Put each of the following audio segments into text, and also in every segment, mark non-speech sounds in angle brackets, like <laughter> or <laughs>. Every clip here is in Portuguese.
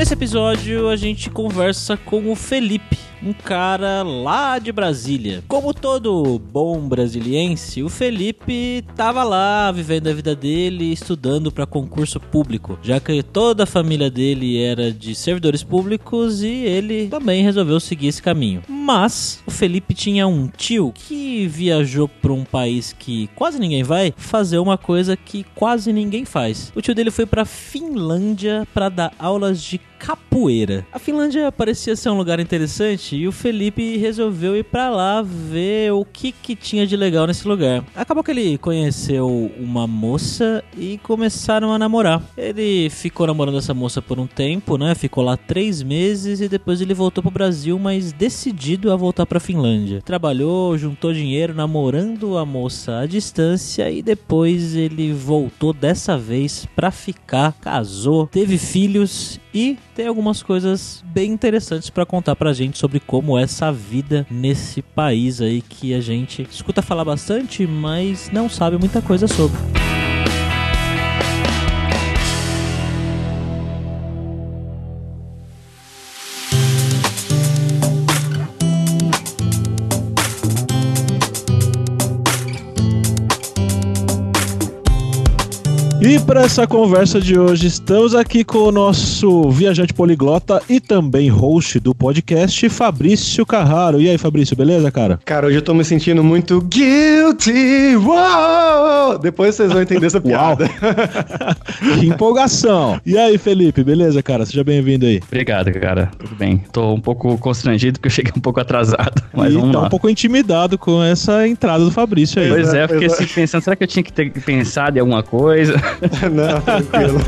Nesse episódio a gente conversa com o Felipe, um cara lá de Brasília. Como todo bom brasiliense, o Felipe tava lá vivendo a vida dele, estudando para concurso público, já que toda a família dele era de servidores públicos e ele também resolveu seguir esse caminho. Mas o Felipe tinha um tio que viajou para um país que quase ninguém vai fazer uma coisa que quase ninguém faz. O tio dele foi para Finlândia para dar aulas de capoeira. A Finlândia parecia ser um lugar interessante e o Felipe resolveu ir para lá ver o que, que tinha de legal nesse lugar. Acabou que ele conheceu uma moça e começaram a namorar. Ele ficou namorando essa moça por um tempo, né? Ficou lá três meses e depois ele voltou pro Brasil, mas decidido a voltar pra Finlândia. Trabalhou, juntou dinheiro, namorando a moça à distância e depois ele voltou dessa vez pra ficar, casou, teve filhos e tem algumas coisas bem interessantes para contar pra gente sobre como é essa vida nesse país aí que a gente escuta falar bastante, mas não sabe muita coisa sobre. Para essa conversa de hoje, estamos aqui com o nosso viajante poliglota e também host do podcast, Fabrício Carraro. E aí, Fabrício, beleza, cara? Cara, hoje eu tô me sentindo muito guilty. Uou! Depois vocês vão entender essa <laughs> piada. <laughs> que empolgação. E aí, Felipe, beleza, cara? Seja bem-vindo aí. Obrigado, cara. Tudo bem. Tô um pouco constrangido porque eu cheguei um pouco atrasado. <laughs> Mas e vamos tá lá. um pouco intimidado com essa entrada do Fabrício aí. Pois é, fiquei Pois é. assim pensando, será que eu tinha que ter pensado em alguma coisa? <laughs> Não, tranquilo.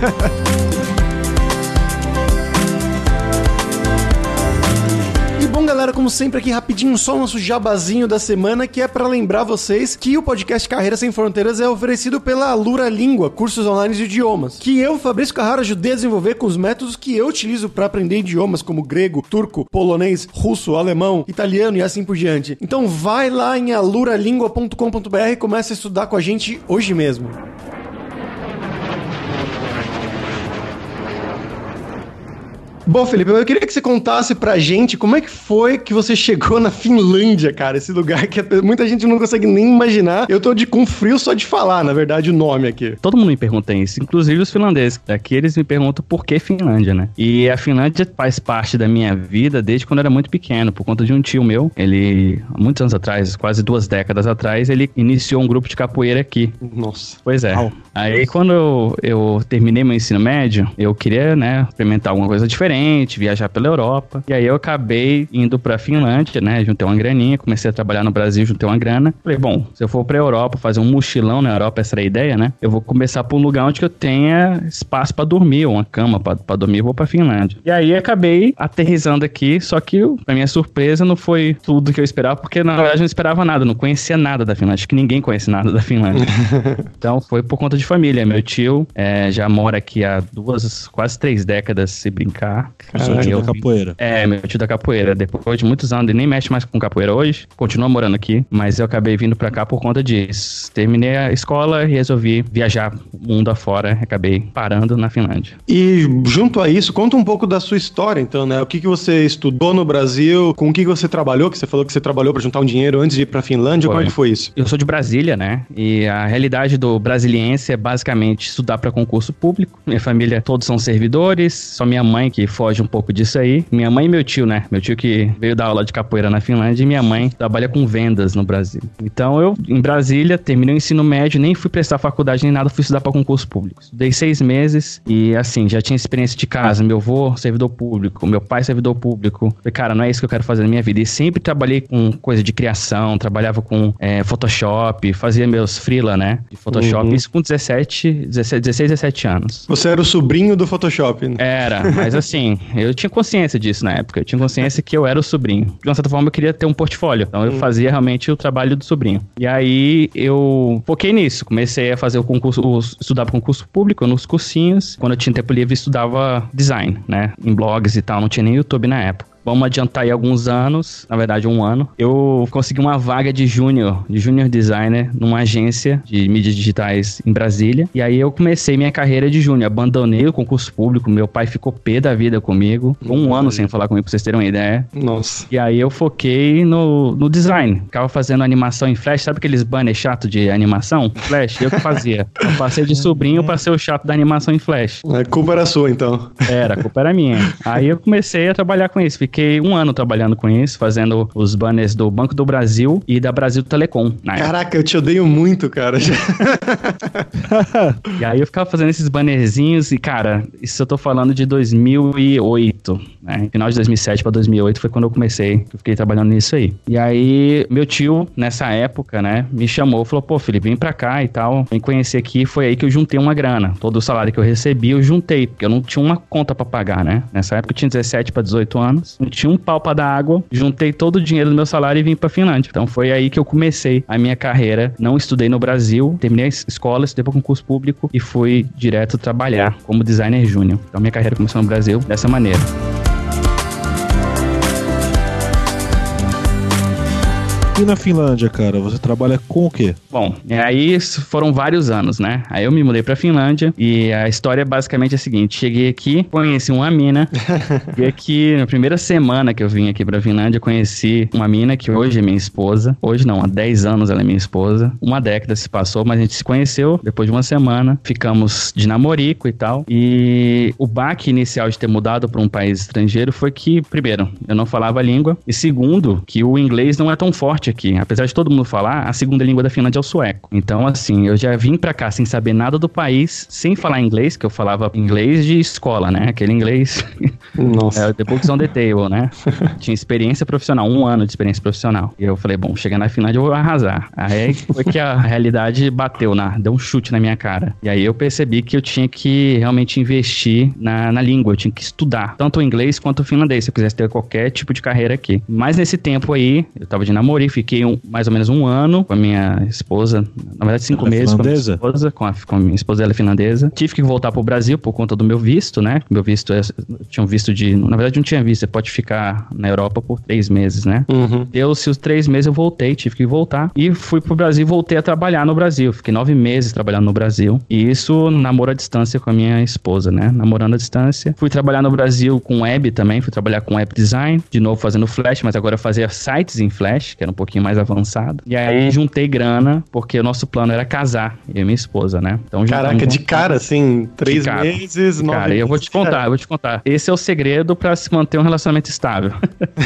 Bom, galera, como sempre aqui rapidinho, só o nosso jabazinho da semana, que é pra lembrar vocês que o podcast Carreira Sem Fronteiras é oferecido pela Alura Língua, cursos online de idiomas, que eu, Fabrício Carraro, ajudei a desenvolver com os métodos que eu utilizo pra aprender idiomas como grego, turco, polonês, russo, alemão, italiano e assim por diante. Então vai lá em aluralingua.com.br e começa a estudar com a gente hoje mesmo. Bom, Felipe, eu queria que você contasse pra gente como é que foi que você chegou na Finlândia, cara. Esse lugar que muita gente não consegue nem imaginar. Eu tô de, com frio só de falar, na verdade, o nome aqui. Todo mundo me pergunta isso, inclusive os finlandeses. Aqui eles me perguntam por que Finlândia, né? E a Finlândia faz parte da minha vida desde quando eu era muito pequeno, por conta de um tio meu. Ele, há muitos anos atrás, quase duas décadas atrás, ele iniciou um grupo de capoeira aqui. Nossa. Pois é. Au. Aí quando eu, eu terminei meu ensino médio, eu queria, né, experimentar alguma coisa diferente, viajar pela Europa. E aí eu acabei indo pra Finlândia, né, juntei uma graninha, comecei a trabalhar no Brasil, juntei uma grana. Falei, bom, se eu for pra Europa, fazer um mochilão na Europa, essa era a ideia, né? Eu vou começar por um lugar onde eu tenha espaço pra dormir, ou uma cama pra, pra dormir, eu vou pra Finlândia. E aí acabei aterrizando aqui, só que, pra minha surpresa, não foi tudo que eu esperava, porque na verdade eu não esperava nada, não conhecia nada da Finlândia, acho que ninguém conhece nada da Finlândia. <laughs> Então foi por conta de família. Meu tio é, já mora aqui há duas, quase três décadas, se brincar. Sou E tio eu da capoeira. É, meu tio da capoeira. Depois de muitos anos, ele nem mexe mais com capoeira hoje. Continua morando aqui, mas eu acabei vindo pra cá por conta disso. Terminei a escola e resolvi viajar o mundo afora. Acabei parando na Finlândia. E junto a isso, conta um pouco da sua história, então, né? O que, que você estudou no Brasil, com o que, que você trabalhou, que você falou que você trabalhou pra juntar um dinheiro antes de ir pra Finlândia, Foi. como é que foi isso? Eu sou de Brasília, né? E a realidade do brasiliense é basicamente estudar para concurso público. Minha família todos são servidores, só minha mãe que foge um pouco disso aí. Minha mãe e meu tio, né? Meu tio que veio dar aula de capoeira na Finlândia e minha mãe trabalha com vendas no Brasil. Então eu, em Brasília, terminei o ensino médio, nem fui prestar faculdade nem nada, fui estudar para concurso público. Estudei seis meses e, assim, já tinha experiência de casa. Meu avô, servidor público, meu pai, servidor público. Falei, cara, não é isso que eu quero fazer na minha vida. E sempre trabalhei com coisa de criação, trabalhava com é, Photoshop, fazia meus freela, né? De Photoshop. Uhum. Isso com 17, 17, 16, 17 anos. Você era o sobrinho do Photoshop, né? Era, mas assim, eu tinha consciência disso na época. Eu tinha consciência que eu era o sobrinho. De uma certa forma, eu queria ter um portfólio. Então, eu fazia realmente o trabalho do sobrinho. E aí, eu foquei nisso. Comecei a fazer o concurso, estudar para concurso público, nos cursinhos. Quando eu tinha tempo livre, estudava design, né? Em blogs e tal. Não tinha nem YouTube na época. Vamos adiantar aí alguns anos, na verdade um ano, eu consegui uma vaga de júnior, de júnior designer numa agência de mídias digitais em Brasília. E aí eu comecei minha carreira de júnior, abandonei o concurso público, meu pai ficou pé da vida comigo, um ano sem falar comigo pra vocês terem uma ideia. Nossa. E aí eu foquei no, no design. Ficava fazendo animação em flash, sabe aqueles banners chato de animação? Flash, eu que fazia. Eu passei de sobrinho pra ser o chato da animação em flash. A culpa era sua, então. Era, a culpa era minha. Aí eu comecei a trabalhar com isso. Fiquei um ano trabalhando com isso, fazendo os banners do Banco do Brasil e da Brasil Telecom. Época. Caraca, eu te odeio muito, cara. E aí eu ficava fazendo esses bannerzinhos e, cara, isso eu tô falando de 2008, né? Final de 2007 pra 2008 foi quando eu comecei, que eu fiquei trabalhando nisso aí. E aí meu tio, nessa época, né, me chamou, falou, pô, Felipe, vem pra cá e tal, vem conhecer aqui. Foi aí que eu juntei uma grana. Todo o salário que eu recebi, eu juntei, porque eu não tinha uma conta pra pagar, né? Nessa época eu tinha 17 pra 18 anos, não tinha um pau pra dar água, juntei todo o dinheiro do meu salário e vim pra Finlândia. Então foi aí que eu comecei a minha carreira. Não estudei no Brasil, terminei a escola, estudei para concurso público e fui direto trabalhar como designer júnior. Então minha carreira começou no Brasil dessa maneira. E na Finlândia, cara, você trabalha com o quê? Bom, e aí foram vários anos, né? Aí eu me mudei pra Finlândia e a história é basicamente a seguinte: cheguei aqui, conheci uma mina, <laughs> e aqui na primeira semana que eu vim aqui pra Finlândia, conheci uma mina que hoje é minha esposa. Hoje não, há 10 anos ela é minha esposa. Uma década se passou, mas a gente se conheceu depois de uma semana, ficamos de namorico e tal. E o baque inicial de ter mudado pra um país estrangeiro foi que, primeiro, eu não falava a língua, e segundo, que o inglês não é tão forte aqui. Apesar de todo mundo falar, a segunda língua da Finlândia é o sueco. Então, assim, eu já vim pra cá sem saber nada do país, sem falar inglês, que eu falava inglês de escola, né? Aquele inglês. <laughs> Nossa. é, the books on the table, né? <laughs> Tinha experiência profissional, um ano de experiência profissional. E eu falei, bom, chegar na Finlândia eu vou arrasar. Aí foi que a <laughs> realidade bateu, na, deu um chute na minha cara. E aí eu percebi que eu tinha que realmente investir na, na língua, eu tinha que estudar, tanto o inglês quanto o finlandês, se eu quisesse ter qualquer tipo de carreira aqui. Mas nesse tempo aí, eu tava de namoro, fiquei um- mais ou menos um ano com a minha esposa, na verdade cinco Ela é meses com a minha finlandesa? esposa, com a, com a minha esposa, ela é finlandesa. Tive que voltar pro Brasil por conta do meu visto, né? Meu visto, é, tinha um visto de, na verdade não tinha visto, você pode ficar na Europa por três meses, né? Uhum. Deu-se os três meses, eu voltei, tive que voltar. E fui pro Brasil e voltei a trabalhar no Brasil. Fiquei nove meses trabalhando no Brasil. E isso namoro à distância com a minha esposa, né? Namorando à distância. Fui trabalhar no Brasil com web também. Fui trabalhar com web design. De novo fazendo Flash, mas agora eu fazia sites em Flash, que era um pouquinho mais avançado. E aí juntei grana, porque o nosso plano era casar, eu e minha esposa, né? Então Caraca, de cara, assim, três cara. meses, nove Cara, eu vou te contar, eu vou te contar. Esse é o segredo pra se manter um relacionamento estável.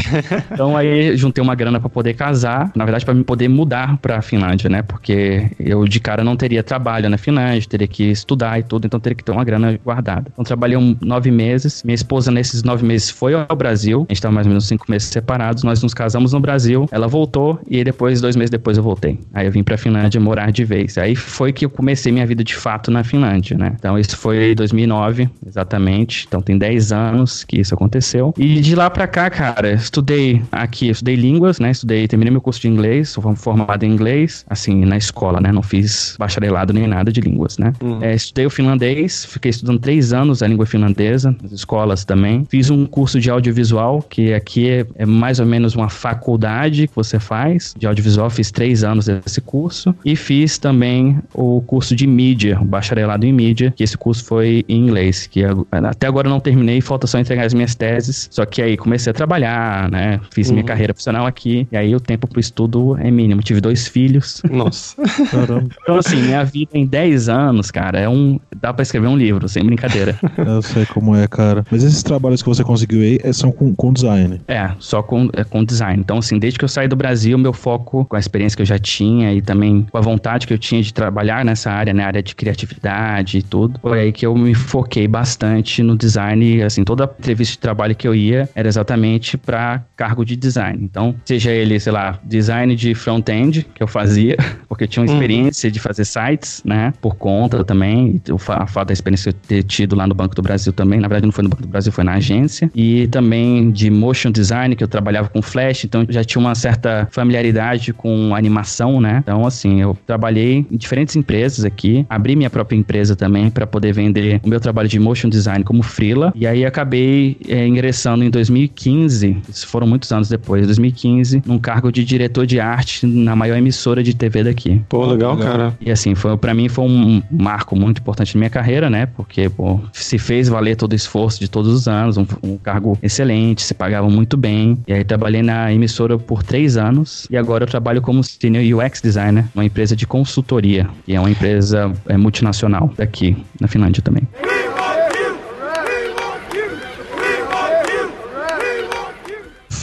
<laughs> então aí juntei uma grana pra poder casar, na verdade pra me poder mudar pra Finlândia, né? Porque eu de cara não teria trabalho na Finlândia, teria que estudar e tudo, então teria que ter uma grana guardada. Então trabalhei um, nove meses. Minha esposa nesses nove meses foi ao Brasil. A gente tava mais ou menos cinco meses separados. Nós nos casamos no Brasil. Ela voltou e depois dois meses depois eu voltei. Aí eu vim pra Finlândia morar de vez. Aí foi que eu comecei minha vida de fato na Finlândia, né? Então isso foi em 2009, exatamente. Então tem 10 anos que isso aconteceu. E de lá pra cá, cara, estudei aqui, estudei línguas, né? Estudei, terminei meu curso de inglês, sou formado em inglês, assim, na escola, né? Não fiz bacharelado nem nada de línguas, né? É, estudei o finlandês, fiquei estudando três anos a língua finlandesa, nas escolas também. Fiz um curso de audiovisual, que aqui é, é mais ou menos uma faculdade que você faz de audiovisual. Fiz três anos desse curso. E fiz também o curso de mídia, o bacharelado em mídia, que esse curso foi em inglês, que eu- até agora eu não terminei, falta só entregar as minhas teses. Só que aí comecei a trabalhar, né? Fiz minha carreira profissional aqui. E aí o tempo pro estudo é mínimo. Tive dois filhos. Nossa. Caramba, Então, assim, minha vida em 10 anos, cara, é um. Dá pra escrever um livro, sem brincadeira. <laughs> eu sei como é, cara. Mas esses trabalhos que você conseguiu aí é- são com, com design. É, só com, é, com design. Então, assim, desde que eu saí do Brasil, meu foco, com a experiência que eu já tinha e também com a vontade que eu tinha de trabalhar nessa área, né, área de criatividade e tudo, foi aí que eu me foquei bastante no design. Assim, toda entrevista de trabalho que eu ia era exatamente para cargo de design. Então, seja ele, sei lá, design de front-end, que eu fazia, <laughs> porque eu tinha uma experiência de fazer sites, né, por conta também, o fato da experiência que eu ter tido lá no Banco do Brasil também, na verdade não foi no Banco do Brasil, foi na agência, e também de motion design, que eu trabalhava com Flash, então já tinha uma certa familiaridade com animação, né, então assim, eu trabalhei em diferentes empresas aqui, abri minha própria empresa também para poder vender o meu trabalho de motion design como freela. E aí acabei é, ingressando em 2015, isso foram muitos anos depois, 2015, num cargo de diretor de arte na maior emissora de TV daqui. Pô, legal, cara. E assim, foi para mim foi um marco muito importante na minha carreira, né? Porque, pô, se fez valer todo o esforço de todos os anos, um, um cargo excelente, se pagava muito bem. E aí trabalhei na emissora por três anos e agora eu trabalho como senior UX designer, uma empresa de consultoria, que é uma empresa é, multinacional daqui na Finlândia também.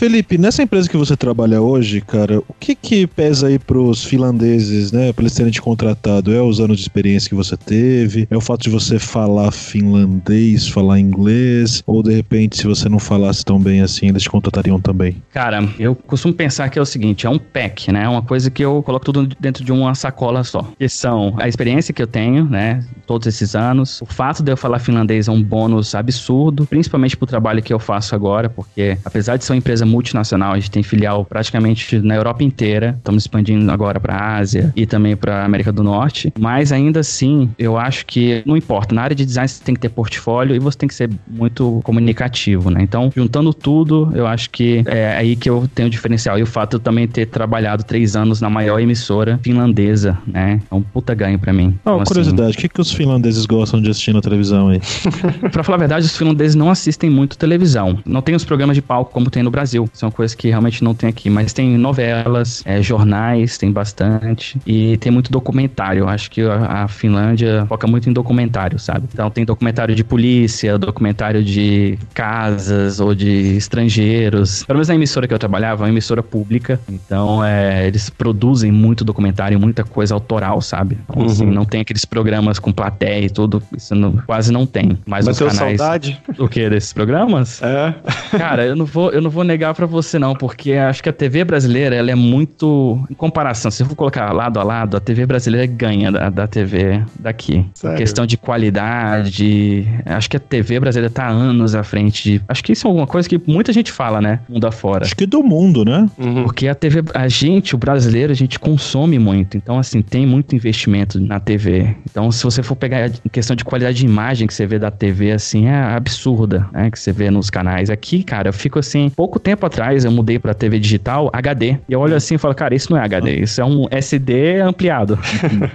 Felipe, nessa empresa que você trabalha hoje, cara, o que que pesa aí pros finlandeses, né, pra eles terem te contratado? É os anos de experiência que você teve? É o fato de você falar finlandês, falar inglês? Ou de repente, se você não falasse tão bem assim, eles te contratariam também? Cara, eu costumo pensar que é o seguinte, é um pack, né? É uma coisa que eu coloco tudo dentro de uma sacola só. Que são a experiência que eu tenho, né? Todos esses anos. O fato de eu falar finlandês é um bônus absurdo, principalmente pro trabalho que eu faço agora, porque apesar de ser uma empresa multinacional, a gente tem filial praticamente na Europa inteira. Estamos expandindo agora para a Ásia e também para América do Norte. Mas ainda assim, eu acho que não importa. Na área de design você tem que ter portfólio e você tem que ser muito comunicativo, né? Então, juntando tudo, eu acho que é aí que eu tenho diferencial. E o fato de eu também ter trabalhado três anos na maior emissora finlandesa, né? É um puta ganho para mim. Ah, Então, curiosidade, o que, que os finlandeses gostam de assistir na televisão aí? <laughs> Pra falar a verdade, os finlandeses não assistem muito televisão. Não tem os programas de palco como tem no Brasil. São coisas que realmente não tem aqui. Mas tem novelas, é, jornais, tem bastante. E tem muito documentário. Acho que a, a Finlândia foca muito em documentário, sabe? Então tem documentário de polícia, documentário de casas ou de estrangeiros. Pelo menos na emissora que eu trabalhava, é uma emissora pública. Então é, eles produzem muito documentário, muita coisa autoral, sabe? Então, assim, não tem aqueles programas com plateia e tudo. Isso não- quase não tem. Mas os Bateu canais. saudade? O que desses programas? É. Cara, eu não vou, eu não vou negar pra você não, porque acho que a TV brasileira, ela é muito em comparação, se eu for colocar lado a lado, a TV brasileira ganha da, da TV daqui. Sério? Questão de qualidade, acho que a TV brasileira tá anos à frente de, acho que isso é alguma coisa que muita gente fala, né, mundo afora. Acho que do mundo, né? Uhum. Porque a TV, a gente, o brasileiro, a gente consome muito. Então, assim, tem muito investimento na TV. Então, se você for pegar em questão de qualidade de imagem que você vê da TV, assim, é absurda, né? Que você vê nos canais. Aqui, cara, eu fico assim, pouco tempo atrás eu mudei pra TV digital HD. E eu olho assim e falo, cara, isso não é HD, isso é um SD ampliado.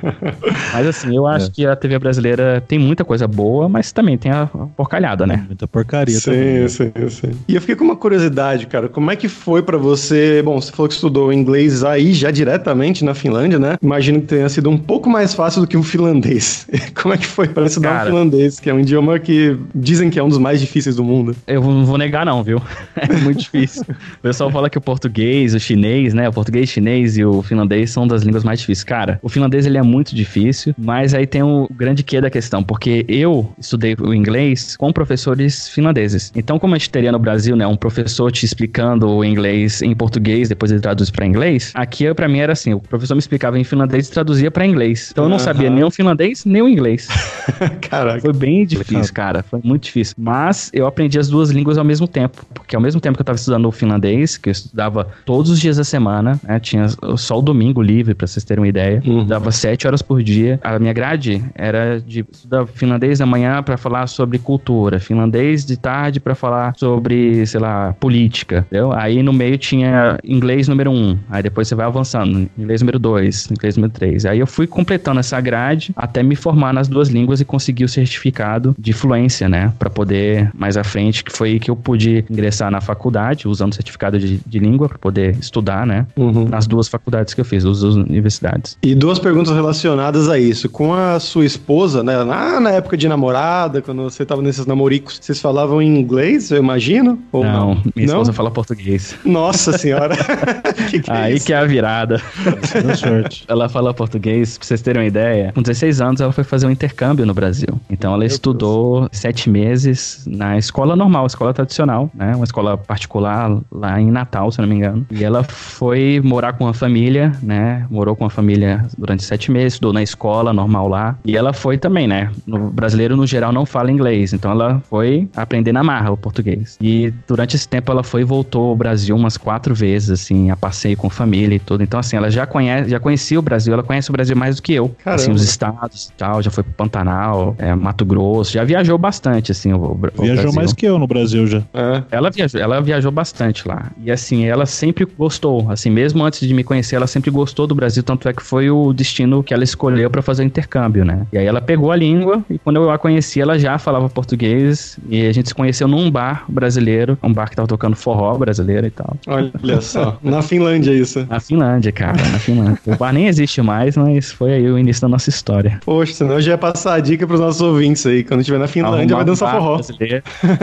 <laughs> mas assim, eu acho que a TV brasileira tem muita coisa boa, mas também tem a porcalhada, né? Muita porcaria também. Sim, sim, sim. E eu fiquei com uma curiosidade, cara. Como é que foi pra você? Bom, você falou que estudou inglês aí já diretamente na Finlândia, né? Imagino que tenha sido um pouco mais fácil do que um finlandês. <laughs> Como é que foi pra estudar Cara. um finlandês, que é um idioma que dizem que é um dos mais difíceis do mundo? Eu não vou negar, não, viu? <laughs> É muito difícil. O pessoal fala que o português, o chinês, né? O português, chinês e o finlandês são das línguas mais difíceis. Cara, o finlandês ele é muito difícil, mas aí tem o grande quê da questão, porque eu estudei o inglês com professores finlandeses. Então, como a gente teria no Brasil, né? Um professor te explicando o inglês em português, depois ele traduz pra inglês. Aqui, pra mim, era assim: o professor me explicava em finlandês e traduzia pra inglês. Então, eu não Aham. sabia nem o finlandês, nem o inglês. <laughs> Caraca. Foi bem difícil, cara. Foi muito difícil. Mas eu aprendi as duas línguas ao mesmo tempo. Porque ao mesmo tempo que eu tava estudando o finlandês, que eu estudava todos os dias da semana, né? Tinha só o domingo livre, pra vocês terem uma ideia. Uhum. Dava sete horas por dia. A minha grade era de estudar finlandês da manhã pra falar sobre cultura, finlandês de tarde pra falar sobre, sei lá, política, entendeu? Aí no meio tinha inglês número um. Aí depois você vai avançando. Inglês número dois, inglês número três. Aí eu fui completando essa grade até me formar nas duas línguas e conseguir o certificado de fluência, né? Pra poder mais à frente, que foi que eu pude ingressar na faculdade, usando certificado de, de língua pra poder estudar, né? Uhum. Nas duas faculdades que eu fiz, as duas universidades. E duas perguntas relacionadas a isso. Com a sua esposa, né? Na, na época de namorada, quando você tava nesses namoricos, vocês falavam em inglês, eu imagino? Ou não, minha Não? esposa fala português. Nossa senhora. <laughs> que que é Aí isso? que é a virada. Sorte. Ela fala português, pra vocês terem uma ideia. Com 16 anos, ela foi fazer um intercâmbio no Brasil. Então, ela estudou sete meses na escola normal, escola tradicional, né? Uma escola particular lá, lá em Natal, se eu não me engano. E ela foi morar com uma família, né? Morou com a família durante sete meses, estudou na escola normal lá. E ela foi também, né? No brasileiro, no geral, não fala inglês. Então ela foi aprender na marra o português. E durante esse tempo ela foi e voltou ao Brasil umas quatro vezes, assim, a passeio com família e tudo. Então, assim, ela já conhece, já conhecia o Brasil, ela conhece o Brasil mais do que eu. Caramba. Assim, os estados e tal, já foi pro Pantanal, é, Mato Grosso, já viajou bastante, assim, o, o Viajou Brasil. mais que eu no Brasil já. É. Ela viajou, ela viajou bastante lá. E assim, ela sempre gostou. Assim, mesmo antes de me conhecer, ela sempre gostou do Brasil, tanto é que foi o destino que ela escolheu pra fazer o intercâmbio, né? E aí ela pegou a língua e quando eu a conheci, ela já falava português e a gente se conheceu num bar brasileiro, um bar que tava tocando forró brasileiro e tal. Olha <laughs> só. Na Finlândia, isso. Na Finlândia, cara, na Finlândia. O bar nem existe mais, mas foi aí o início da nossa história. Poxa, senão eu já ia passar a dica pros nossos ouvintes aí. Quando estiver na Finlândia, Arrumar vai um dançar bar forró.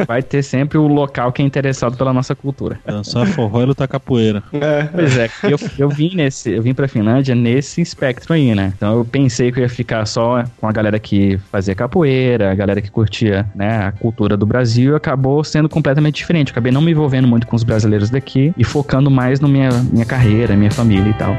Vai ter sempre o local que é interessado pela nossa cultura. Dançar forró e lutar capoeira. É. Pois é, eu, eu vim nesse, eu vim pra Finlândia nesse espectro aí, né? Então eu pensei que eu ia ficar só com a galera que fazia capoeira, a galera que curtia, né, a cultura do Brasil, e acabou sendo completamente diferente. Eu acabei não me envolvendo muito com os brasileiros daqui e focando mais na minha, minha carreira, minha família e tal.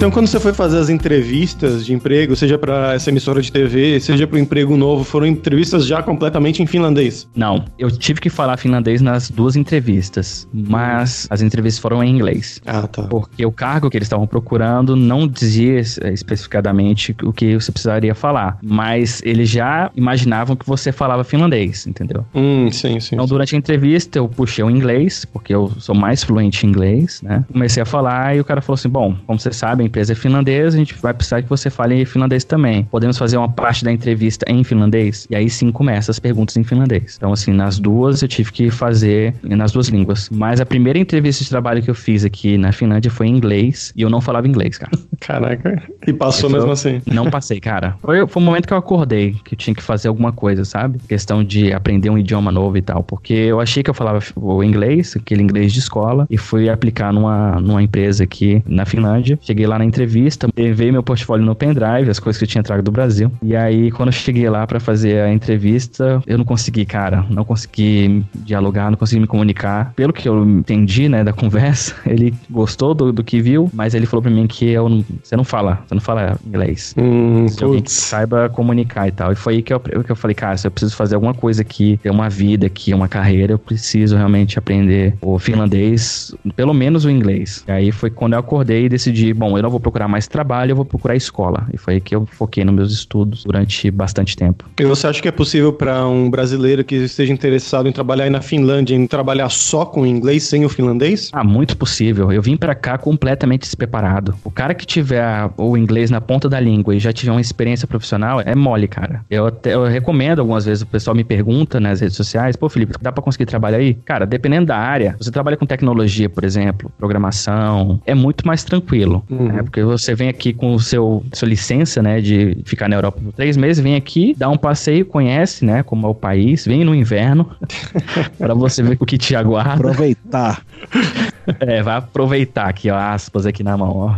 Então, quando você foi fazer as entrevistas de emprego, seja pra essa emissora de TV, seja pro emprego novo, foram entrevistas já completamente em finlandês? Não, eu tive que falar finlandês nas duas entrevistas, mas as entrevistas foram em inglês. Ah, tá. Porque o cargo que eles estavam procurando não dizia eh, especificadamente o que você precisaria falar, mas eles já imaginavam que você falava finlandês, entendeu? Hum, sim, sim. Então, durante a entrevista, eu puxei o inglês, porque eu sou mais fluente em inglês, né? Comecei a falar e o cara falou assim: bom, como você sabe, a empresa é finlandesa, a gente vai precisar que você fale finlandês também. Podemos fazer uma parte da entrevista em finlandês? E aí sim começa as perguntas em finlandês. Então, assim, nas duas eu tive que fazer nas duas línguas. Mas a primeira entrevista de trabalho que eu fiz aqui na Finlândia foi em inglês e eu não falava inglês, cara. <laughs> Caraca. E passou Eu mesmo assim. Não passei, cara. Foi, foi o momento que eu acordei, que eu tinha que fazer alguma coisa, sabe? Questão de aprender um idioma novo e tal. Porque eu achei que eu falava o inglês, aquele inglês de escola, e fui aplicar numa, numa empresa aqui na Finlândia. Cheguei lá na entrevista, levei meu portfólio no pendrive, as coisas que eu tinha trago do Brasil. E aí, quando eu cheguei lá pra fazer a entrevista, eu não consegui, cara. Não consegui dialogar, não consegui me comunicar. Pelo que eu entendi, né, da conversa, <laughs> ele gostou do, do que viu, mas ele falou pra mim que eu você não fala, você não fala inglês. Hum, Se alguém que saiba comunicar e tal. E foi aí que eu, que eu falei, cara, se eu preciso fazer alguma coisa aqui, ter uma vida aqui, uma carreira, eu preciso realmente aprender o finlandês, pelo menos o inglês. E aí foi quando eu acordei e decidi, bom, eu não vou procurar mais trabalho, eu vou procurar escola. E foi aí que eu foquei nos meus estudos durante bastante tempo. E você acha que é possível para um brasileiro que esteja interessado em trabalhar aí na Finlândia, em trabalhar só com o inglês sem o finlandês? Ah, muito possível. Eu vim pra cá completamente despreparado. O cara que tiver o inglês na ponta da língua e já tiver uma experiência profissional, é mole, cara. Eu, até, eu recomendo algumas vezes, o pessoal me pergunta nas redes sociais, pô, Felipe, dá pra conseguir trabalhar aí? Cara, dependendo da área, você trabalha com tecnologia, por exemplo, programação, é muito mais tranquilo, Uhum. né? Porque você vem aqui com o seu sua licença, né, de ficar na Europa por três meses, vem aqui, dá um passeio, conhece, né, como é o país, vem no inverno, <laughs> para você ver o que te aguarda. Aproveitar. <laughs> É, vai aproveitar aqui, ó, aspas aqui na mão, ó.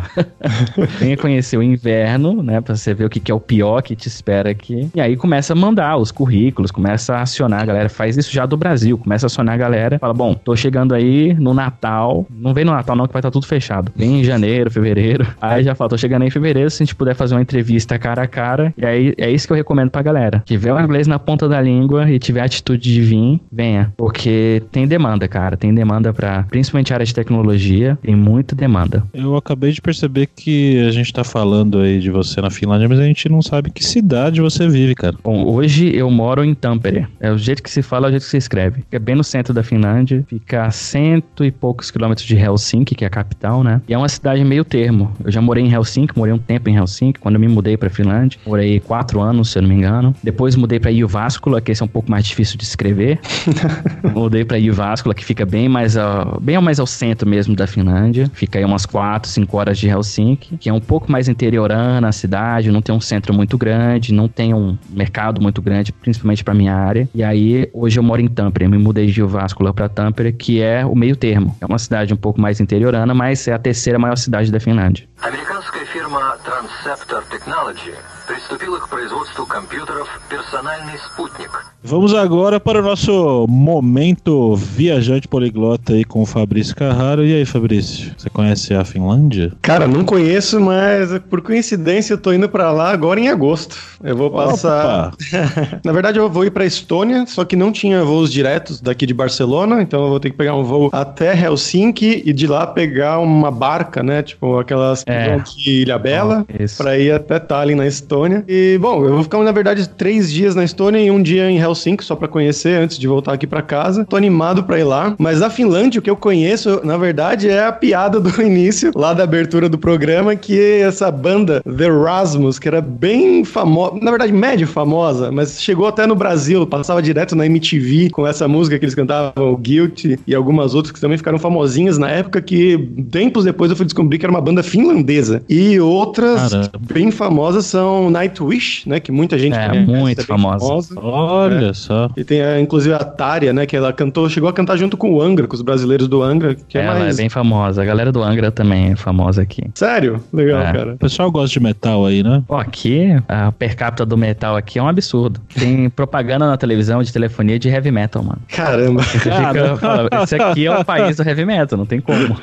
<laughs> Venha conhecer o inverno, né, pra você ver o que, que é o pior que te espera aqui. E aí começa a mandar os currículos, começa a acionar a galera, faz isso já do Brasil, começa a acionar a galera, fala, bom, tô chegando aí no Natal, não vem no Natal não que vai estar tudo fechado, vem em janeiro, fevereiro, aí já fala, tô chegando aí em fevereiro, se a gente puder fazer uma entrevista cara a cara, e aí é isso que eu recomendo pra galera. Tiver o inglês na ponta da língua e tiver atitude de vir, venha, porque tem demanda, cara, tem demanda pra, principalmente a área de tecnologia, tem muita demanda. Eu acabei de perceber que a gente tá falando aí de você na Finlândia, mas a gente não sabe que cidade você vive, cara. Bom, hoje eu moro em Tampere. É o jeito que se fala, é o jeito que se escreve. É bem no centro da Finlândia, fica a cento e poucos quilômetros de Helsinki, que é a capital, né? E é uma cidade meio termo. Eu já morei em Helsinki, morei um tempo em Helsinki, quando eu me mudei pra Finlândia. Morei quatro anos, se eu não me engano. Depois mudei pra Jyväskylä, que esse é um pouco mais difícil de escrever. <laughs> mudei pra Jyväskylä, que fica bem mais ao, bem mais ao centro centro mesmo da Finlândia. Fica aí umas 4, 5 horas de Helsinki, que é um pouco mais interiorana a cidade, não tem um centro muito grande, não tem um mercado muito grande, principalmente para minha área. E aí, hoje eu moro em Tampere, me mudei de Jyväskylä para Tampere, que é o meio termo. É uma cidade um pouco mais interiorana, mas é a terceira maior cidade da Finlândia. Американская фирма Transceptor Technology приступила к производству компьютеров «Персональный спутник». Vamos agora para o nosso momento viajante poliglota aí com o Fabrício Carraro. E aí, Fabrício, você conhece a Finlândia? Cara, não conheço, mas por coincidência eu tô indo pra lá agora em agosto. Eu vou passar. <laughs> Na verdade, eu vou ir pra Estônia, só que não tinha voos diretos daqui de Barcelona, então eu vou ter que pegar um voo até Helsinki e de lá pegar uma barca, né? Tipo aquelas que É. vão de Ilha Bela, Ah, isso. pra ir até Tallinn na Estônia. e, bom, eu vou ficar, na verdade, três dias na Estônia e um dia em Helsinki, só pra conhecer antes de voltar aqui pra casa. Tô animado pra ir lá. Mas a Finlândia, o que eu conheço, na verdade, é a piada do <laughs> início, lá da abertura do programa, que essa banda The Rasmus, que era bem famosa, na verdade, médio famosa, mas chegou até no Brasil, passava direto na MTV com essa música que eles cantavam, o Guilty, e algumas outras que também ficaram famosinhas na época, que tempos depois eu fui descobrir que era uma banda finlandesa. E outras Caramba. bem famosas são Nightwish, né, que muita gente É, conhece, muito bem famosa. Olha só. E tem a, inclusive a Tária, né? Que ela cantou, chegou a cantar junto com o Angra, com os brasileiros do Angra, que é Ela mais. é bem famosa. A galera do Angra também é famosa aqui. Sério? Legal, É. cara. O pessoal gosta de metal aí, né? Pô, aqui, a per capita do metal aqui é um absurdo. Tem <laughs> propaganda na televisão de telefonia de heavy metal, mano. Caramba. Você fica, fala, <laughs> esse aqui é o país do heavy metal, não tem como. <laughs>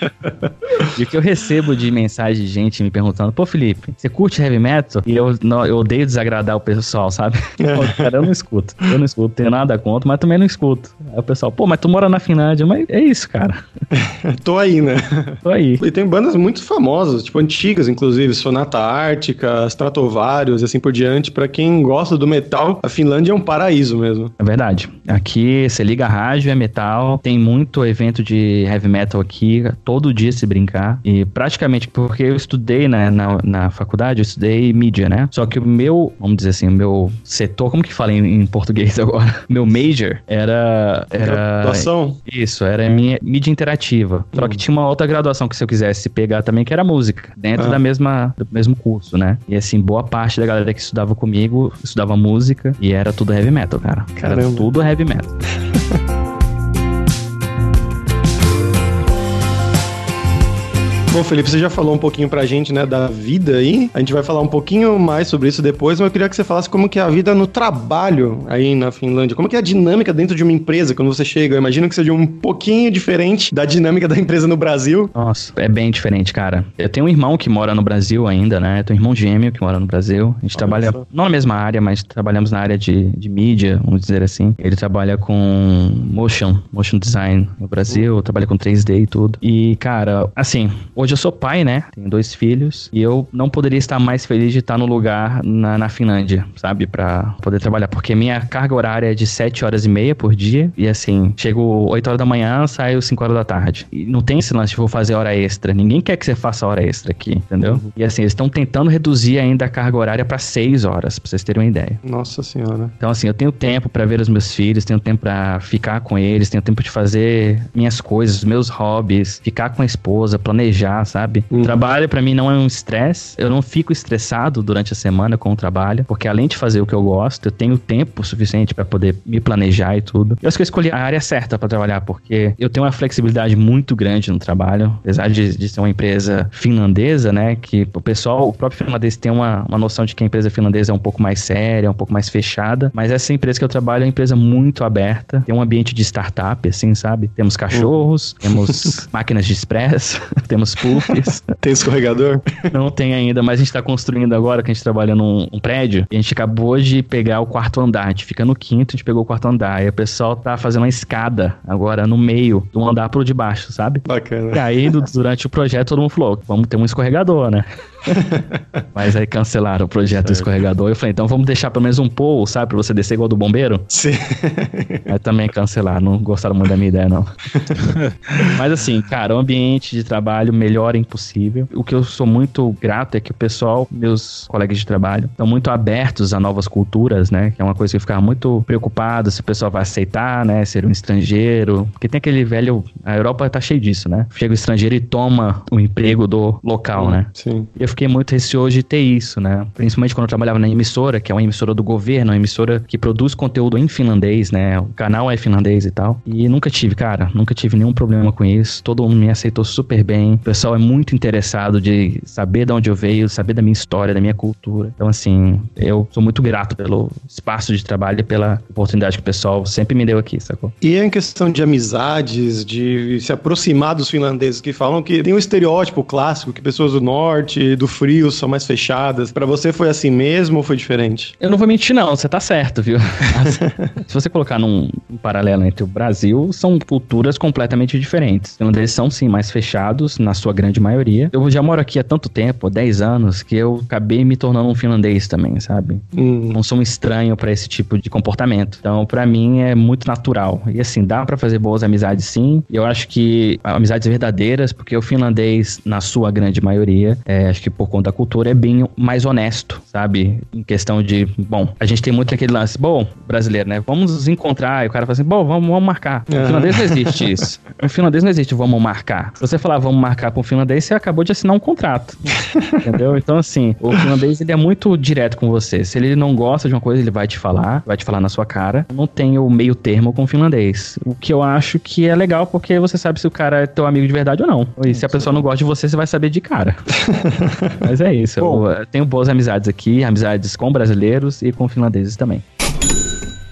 E o que eu recebo de mensagem de gente me perguntando, pô, Felipe, você curte heavy metal? E eu, não, eu odeio desagradar o pessoal, sabe? Pô, cara, eu não escuto. Eu não escuto, tenho nada contra, mas também não escuto. Aí o pessoal, pô, mas tu mora na Finlândia, mas é isso, cara. <laughs> Tô aí, né? Tô aí. E tem bandas muito famosas, tipo antigas, inclusive, Sonata Ártica, Stratovarius e assim por diante. Pra quem gosta do metal, a Finlândia é um paraíso mesmo. É verdade. Aqui você liga a rádio, é metal. Tem muito evento de heavy metal aqui, todo dia se brincar. E praticamente, porque eu estudei né, na, na faculdade, eu estudei mídia, né? Só que o meu, vamos dizer assim, o meu setor, como que fala em, em português <laughs> agora? Meu major era. era Graduação? isso, era minha mídia interativa. Só que tinha uma outra graduação que se eu quisesse pegar também, que era música, dentro Ah. da mesma, do mesmo curso, né? E assim, boa parte da galera que estudava comigo estudava música e era tudo heavy metal, cara. Era Caramba. tudo heavy metal. <laughs> Bom, Felipe, você já falou um pouquinho pra gente, né, da vida aí. A gente vai falar um pouquinho mais sobre isso depois, mas eu queria que você falasse como que é a vida no trabalho aí na Finlândia. Como que é a dinâmica dentro de uma empresa quando você chega? Eu imagino que seja um pouquinho diferente da dinâmica da empresa no Brasil. Nossa, é bem diferente, cara. Eu tenho um irmão que mora no Brasil ainda, né? Eu tenho um irmão gêmeo que mora no Brasil. A gente trabalha, só. não na mesma área, mas trabalhamos na área de, de mídia, vamos dizer assim. Ele trabalha com motion, motion design no Brasil, trabalha com 3D e tudo. E, cara, assim, hoje eu sou pai, né? Tenho dois filhos. E eu não poderia estar mais feliz de estar no lugar na, na Finlândia, sabe? Pra poder trabalhar. Porque minha carga horária é de 7 horas e meia por dia. E assim, chego 8 horas da manhã, saio 5 horas da tarde. E não tem esse lance de vou fazer hora extra. Ninguém quer que você faça hora extra aqui, entendeu? E assim, eles estão tentando reduzir ainda a carga horária pra 6 horas, pra vocês terem uma ideia. Nossa senhora. Então, assim, eu tenho tempo pra ver os meus filhos, tenho tempo pra ficar com eles, tenho tempo de fazer minhas coisas, meus hobbies, ficar com a esposa, planejar, sabe? Uhum. Trabalho pra mim não é um estresse. Eu não fico estressado durante a semana com o trabalho, porque além de fazer o que eu gosto, eu tenho tempo suficiente pra poder me planejar e tudo. Eu acho que eu escolhi a área certa pra trabalhar, porque eu tenho uma flexibilidade muito grande no trabalho, apesar de, de ser uma empresa finlandesa, né? Que o pessoal, o próprio finlandês tem uma, uma noção de que a empresa finlandesa é um pouco mais séria, um pouco mais fechada, mas essa empresa que eu trabalho é uma empresa muito aberta, tem um ambiente de startup, assim, sabe? Temos cachorros, temos <laughs> máquinas de express, <laughs> temos puffs, <laughs> Tem escorregador? não tem ainda, mas a gente tá construindo agora, que a gente trabalha num um prédio, e a gente acabou de pegar o quarto andar, a gente fica no quinto, a gente pegou o quarto andar, e o pessoal tá fazendo uma escada agora no meio do andar pro de baixo, sabe? Bacana. E aí, du- durante o projeto, todo mundo falou: vamos ter um escorregador, né? <laughs> Mas aí cancelaram o projeto do escorregador. Eu falei: então vamos deixar pelo menos um pole, sabe? Pra você descer igual do bombeiro. Sim. Aí também cancelaram, não gostaram muito da minha ideia, não. <laughs> Mas assim, cara, o ambiente de trabalho melhor impossível. O que eu sou muito grato é que o pessoal, meus colegas de trabalho, estão muito abertos a novas culturas, né? Que é uma coisa que eu ficava muito preocupado se o pessoal vai aceitar, né? Ser um estrangeiro. Porque tem aquele velho. A Europa tá cheio disso, né? Chega o estrangeiro e toma o emprego do local, né? Sim. E eu fiquei muito receoso de ter isso, né? Principalmente quando eu trabalhava na emissora, que é uma emissora do governo, uma emissora que produz conteúdo em finlandês, né? O canal é finlandês e tal. E nunca tive, cara, nunca tive nenhum problema com isso. Todo mundo me aceitou super bem. O pessoal é muito interessado de saber de onde eu veio, saber da minha história, da minha cultura. Então, assim, eu sou muito grato pelo espaço de trabalho e pela oportunidade que o pessoal sempre me deu aqui, sacou? E em questão de amizades, de se aproximar dos finlandeses que falam que tem um estereótipo clássico que pessoas do norte, do frio são mais fechadas. Pra você foi assim mesmo ou foi diferente? Eu não vou mentir, não, você tá certo, viu? <laughs> Se você colocar num, um paralelo entre o Brasil, são culturas completamente diferentes. Então, eles são, sim, mais fechados, na sua grande maioria. Eu já moro aqui há tanto tempo, há 10 anos, que eu acabei me tornando um finlandês também, sabe? Hum. Não sou um estranho pra esse tipo de comportamento. Então, pra mim, é muito natural. E assim, dá pra fazer boas amizades, sim. E eu acho que amizades verdadeiras, porque o finlandês, na sua grande maioria, é, acho que por conta da cultura, é bem mais honesto, sabe? Em questão de, bom, a gente tem muito aquele lance, bom, brasileiro, né? Vamos nos encontrar. E o cara fala assim, bom, vamos, vamos marcar. No finlandês não existe isso. No finlandês não existe vamos marcar. Se você falar vamos marcar com o finlandês, você acabou de assinar um contrato. entendeu? Então, assim, o finlandês ele é muito direto com você. Se ele não gosta de uma coisa, ele vai te falar, vai te falar na sua cara. Não tem o meio termo com o finlandês. O que eu acho que é legal, porque você sabe se o cara é teu amigo de verdade ou não. E se a pessoa não gosta de você, você vai saber de cara. <laughs> Mas é isso. Bom. Eu tenho boas amizades aqui, amizades com brasileiros e com finlandeses também.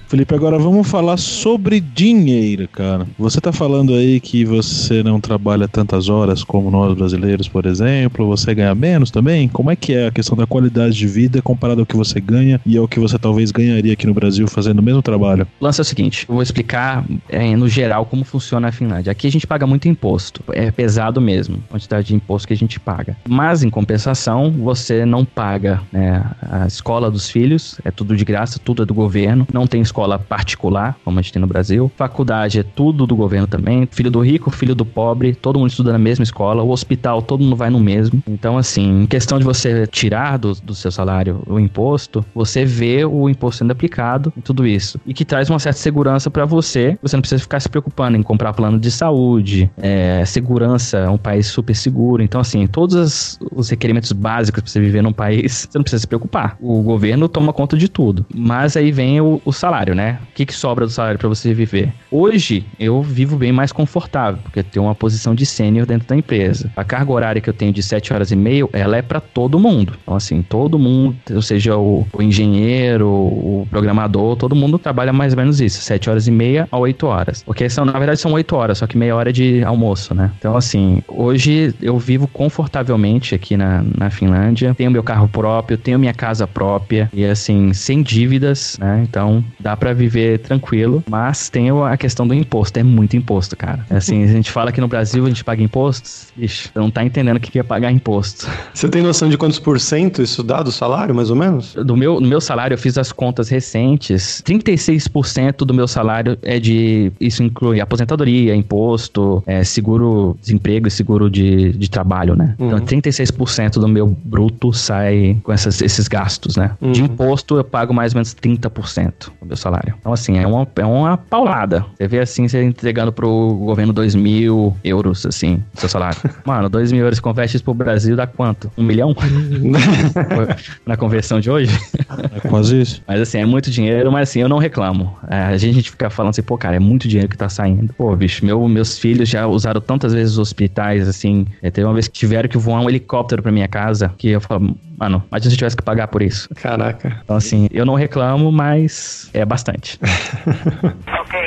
Felipe, agora vamos falar sobre dinheiro, cara. Você tá falando aí que você não trabalha tantas horas como nós brasileiros, por exemplo. Você ganha menos também? Como é que é a questão da qualidade de vida comparado ao que você ganha e ao que você talvez ganharia aqui no Brasil fazendo o mesmo trabalho? O lance é o seguinte, eu vou explicar é, no geral como funciona a Finlândia. Aqui a gente paga muito imposto, é pesado mesmo, a quantidade de imposto que a gente paga. Mas em compensação, você não paga né, a escola dos filhos, é tudo de graça, tudo é do governo, não tem escola particular, como a gente tem no Brasil. Faculdade é tudo do governo também, filho do rico, filho do pobre, todo mundo estuda na mesma escola, o hospital todo mundo vai no mesmo. Então assim, em questão de você tirar do, do seu salário o imposto, você vê o imposto sendo aplicado em tudo isso. E que traz uma certa segurança para você. Você não precisa ficar se preocupando em comprar plano de saúde, é, segurança, é um país super seguro. Então, assim, todos os requerimentos básicos para você viver num país, você não precisa se preocupar. O governo toma conta de tudo. Mas aí vem o, o salário, né? O que, que sobra do salário para você viver? Hoje, eu vivo bem mais confortável, porque eu tenho uma posição de sênior dentro da empresa. A carga horária que eu tenho de 7 horas e meia, ela é para todo mundo. Então, assim, todo mundo, ou seja, o, o engenheiro, o programador, todo mundo trabalha mais ou menos isso, 7 horas e meia a 8 horas. Porque são, na verdade, são 8 horas, só que meia hora de almoço, né? Então, assim, hoje eu vivo confortavelmente aqui na, na Finlândia, tenho meu carro próprio, tenho minha casa própria e, assim, sem dívidas, né? Então, dá pra viver tranquilo, mas tem a questão do imposto, é muito imposto, cara. É Assim, a gente fala que no Brasil a gente paga impostos, ixi, você não tá entendendo o que é pagar imposto. Você tem noção de quantos por cento isso dá do salário, mais ou menos? Do meu, no meu salário, eu fiz as contas recentes. 36% do meu salário é de. Isso inclui aposentadoria, imposto, é, seguro-desemprego e seguro de, de trabalho, né? Então, 36% do meu bruto sai com essas- esses gastos, né? De imposto, eu pago mais ou menos 30% do meu salário. Então, assim, é uma, é uma paulada. Você vê assim, você entregando pro governo 2 mil euros, assim, seu salário. <laughs> Mano, 2 mil euros, converte isso pro Brasil, dá quanto? Um milhão? <laughs> Na conversão de hoje? <laughs> É quase isso. Mas assim, é muito dinheiro, mas assim, eu não reclamo. É, a gente fica falando assim, pô, cara, é muito dinheiro que tá saindo. Pô, bicho, meu, meus filhos já usaram tantas vezes os hospitais, assim. é, teve uma vez que tiveram que voar um helicóptero pra minha casa, que eu falo, mano, imagina se eu tivesse que pagar por isso. Caraca. Então, assim, eu não reclamo, mas é bastante. <laughs> Okay,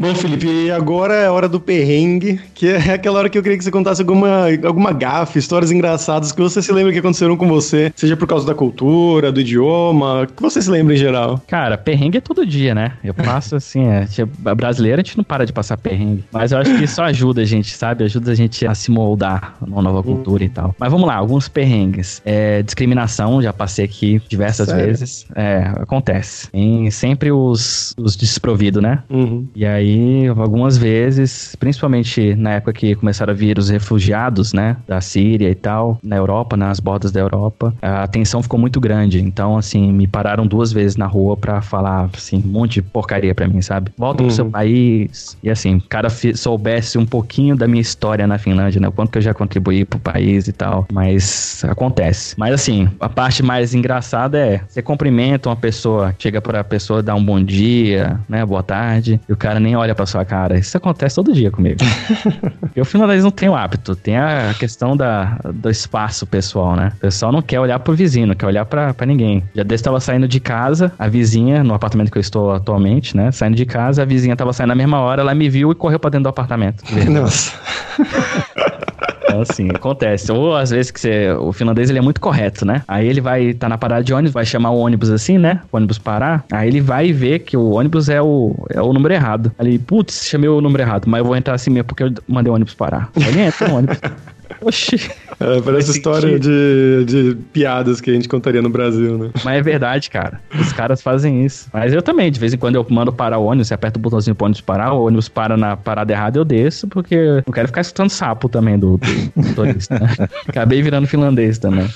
Bom, Felipe, e agora é a hora do perrengue, que é <laughs> aquela hora que eu queria que você contasse alguma, alguma gafe, histórias engraçadas que você se lembra que aconteceram com você, seja por causa da cultura, do idioma, que você se lembra em geral. Cara, perrengue é todo dia, né? Eu <laughs> passo assim, é, a brasileira a gente não para de passar perrengue. Mas eu acho que isso ajuda a gente, sabe? Ajuda a gente a se moldar numa nova cultura e tal. Mas vamos lá, alguns perrengues. É, discriminação, já passei aqui diversas Sério? vezes. É, acontece. Tem sempre os, os desprovidos, né? Uhum. E aí Algumas vezes, principalmente na época que começaram a vir os refugiados, né, da Síria e tal, na Europa, nas bordas da Europa, a tensão ficou muito grande. Então, assim, me pararam duas vezes na rua pra falar, assim, um monte de porcaria pra mim, sabe? Volta pro seu país. E assim, o cara soubesse um pouquinho da minha história na Finlândia, né? O quanto que eu já contribuí pro país e tal. Mas acontece. Mas assim, a parte mais engraçada é você cumprimenta uma pessoa, chega pra pessoa dar um bom dia, né? Boa tarde, e o cara nem olha pra sua cara. Isso acontece todo dia comigo. <laughs> O finlandês não tem o hábito, tem a questão da, do espaço pessoal, né? O pessoal não quer olhar pro vizinho, não quer olhar pra, pra ninguém. Já desse tava saindo de casa, a vizinha, no apartamento que eu estou atualmente, né? Saindo de casa, a vizinha tava saindo na mesma hora, ela me viu e correu pra dentro do apartamento. <laughs> Nossa. <laughs> Então, assim, acontece. Ou às vezes que você, o finlandês ele é muito correto, né? Aí ele vai estar na parada de ônibus, vai chamar o ônibus assim, né? O ônibus parar. Aí ele vai ver que o ônibus é o, é o número errado. Aí ele, putz, chamei o número errado, mas eu vou entrar assim mesmo porque eu mandei o ônibus parar. Aí ele entra no ônibus. <laughs> Oxi. É, parece história de, de piadas que a gente contaria no Brasil, né? Mas é verdade, cara. Os caras fazem isso. Mas eu também, de vez em quando eu mando parar o ônibus, você aperta o botãozinho pro ônibus parar, o ônibus para na parada errada, eu desço, porque eu não quero ficar escutando sapo também do, do motorista. né? <laughs> Acabei virando finlandês também.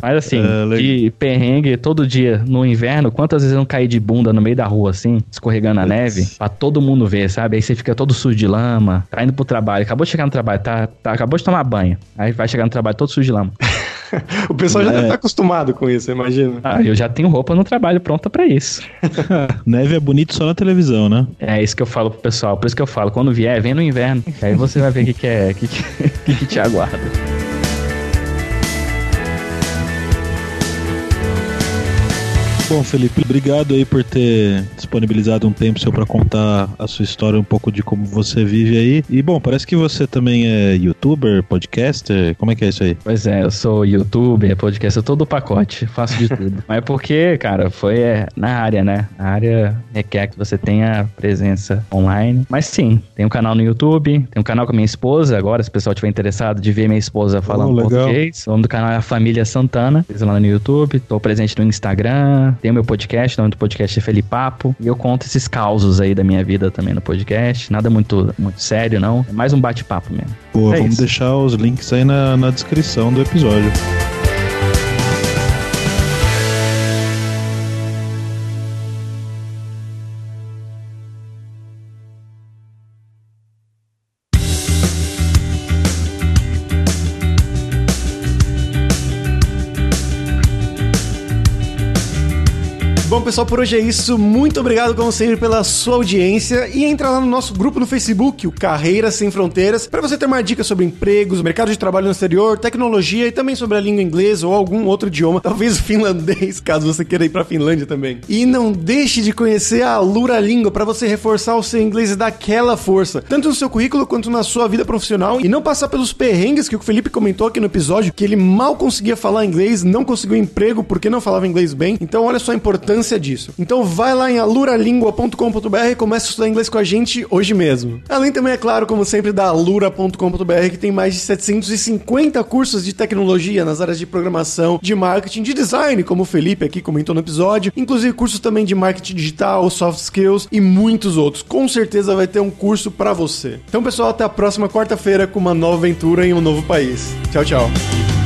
Mas assim, É, de perrengue todo dia no inverno, quantas vezes eu não caí de bunda no meio da rua assim, escorregando na neve, pra todo mundo ver, sabe? Aí você fica todo sujo de lama, tá indo pro trabalho, acabou de chegar no trabalho, tá, tá- acabou de tomar banho. Aí vai chegar no trabalho todo sujo de lama. <laughs> O pessoal já É. deve estar acostumado com isso, imagina. Ah, eu já tenho roupa no trabalho pronta pra isso. <laughs> Neve é bonito só na televisão, né? É isso que eu falo pro pessoal. Por isso que eu falo, quando vier, vem no inverno. Aí você vai ver o que, que é, o que, que, <laughs> que te aguarda. Bom, Felipe, obrigado aí por ter disponibilizado um tempo seu pra contar a sua história, um pouco de como você vive aí. E bom, parece que você também é youtuber, podcaster, como é que é isso aí? Pois é, eu sou youtuber, podcast, eu tô do pacote, faço de tudo. <laughs> Mas porque, cara, foi é, na área, né? A área requer que você tenha presença online. Mas sim, tem um canal no YouTube, tem um canal com a minha esposa agora, se o pessoal tiver interessado de ver minha esposa falando legal. português. O nome do canal é a Família Santana, fiz lá no YouTube. Tô presente no Instagram, tem o meu podcast, o nome do podcast é Felipe Papo. E eu conto esses causos aí da minha vida também no podcast. Nada muito, muito sério, não. É mais um bate-papo mesmo. Pô, É vamos isso. deixar os links aí na, na descrição do episódio. Pessoal, por hoje é isso. Muito obrigado, como sempre, pela sua audiência. E entra lá no nosso grupo no Facebook, o Carreiras Sem Fronteiras, para você ter mais dicas sobre empregos, mercado de trabalho no exterior, tecnologia e também sobre a língua inglesa ou algum outro idioma, talvez o finlandês, caso você queira ir para Finlândia também. E não deixe de conhecer a Lura Língua para você reforçar o seu inglês e dar aquela força, tanto no seu currículo quanto na sua vida profissional e não passar pelos perrengues que o Felipe comentou aqui no episódio, que ele mal conseguia falar inglês, não conseguiu emprego porque não falava inglês bem. Então, olha só a importância disso. Então, vai lá em aluralingua.com.br e comece a estudar inglês com a gente hoje mesmo. Além também, é claro, como sempre, da alura.com.br, que tem mais de 750 cursos de tecnologia nas áreas de programação, de marketing, de design, como o Felipe aqui comentou no episódio, inclusive cursos também de marketing digital, soft skills e muitos outros. Com certeza vai ter um curso pra você. Então, pessoal, até a próxima quarta-feira com uma nova aventura em um novo país. Tchau, tchau.